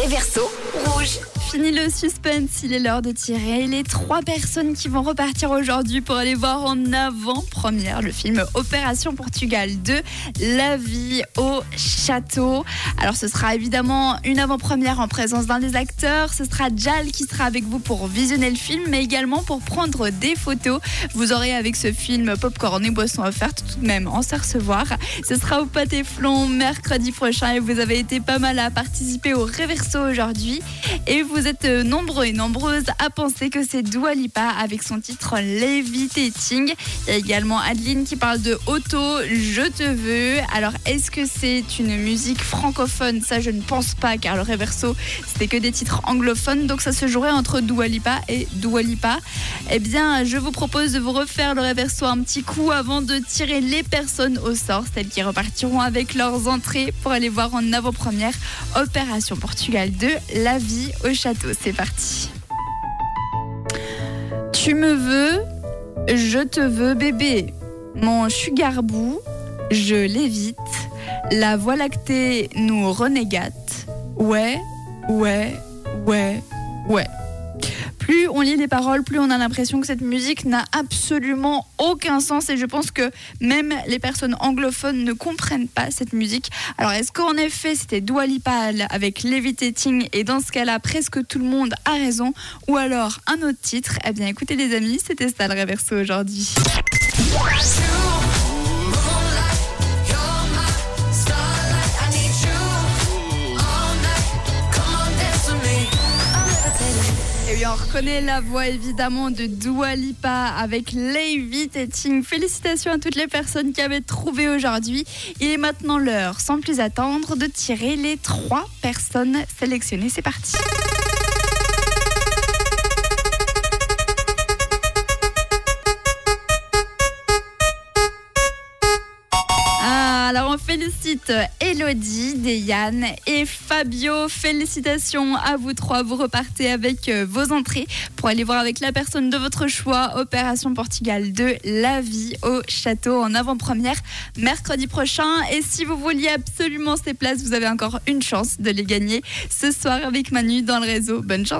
Réverso, rouge. Fini le suspense, il est l'heure de tirer les trois personnes qui vont repartir aujourd'hui pour aller voir en avant-première le film Opération Portugal 2, La vie au château. Alors ce sera évidemment une avant-première en présence d'un des acteurs, ce sera Jal qui sera avec vous pour visionner le film, mais également pour prendre des photos. Vous aurez avec ce film popcorn et boissons offertes tout de même en se recevoir. Ce sera au Pâté Flon mercredi prochain et vous avez été pas mal à participer au Reverso aujourd'hui. Et vous êtes nombreux et nombreuses à penser que c'est Dua Lipa avec son titre Levitating. Il y a également Adeline qui parle de Auto, Je te veux. Alors, est-ce que c'est une musique francophone? Ça, je ne pense pas, car le Reverso, c'était que des titres anglophones. Donc, ça se jouerait entre Dua Lipa et Dua Lipa. Eh bien, je vous propose de vous refaire le Reverso un petit coup avant de tirer les personnes au sort, celles qui repartiront avec leurs entrées pour aller voir en avant-première Opération Portugal 2, La vie au château. C'est parti. Tu me veux, je te veux bébé. Mon chugarbou, je l'évite. La voie lactée nous renégate. Ouais, ouais, ouais, ouais. Plus on lit les paroles, plus on a l'impression que cette musique n'a absolument aucun sens et je pense que même les personnes anglophones ne comprennent pas cette musique. Alors est-ce qu'en effet c'était Dua Lipa avec Levitating et dans ce cas-là presque tout le monde a raison ou alors un autre titre? Eh bien écoutez les amis, c'était ça le Reverso aujourd'hui. On reconnaît la voix évidemment de Dua Lipa avec Levitating. Félicitations à toutes les personnes qui avaient trouvé aujourd'hui. Il est maintenant l'heure, sans plus attendre, de tirer les trois personnes sélectionnées. C'est parti. Félicite Elodie, Deyane et Fabio. Félicitations à vous trois. Vous repartez avec euh, vos entrées pour aller voir avec la personne de votre choix Opération Portugal 2, La vie au château en avant-première mercredi prochain. Et si vous vouliez absolument ces places, vous avez encore une chance de les gagner ce soir avec Manu dans le réseau. Bonne chance.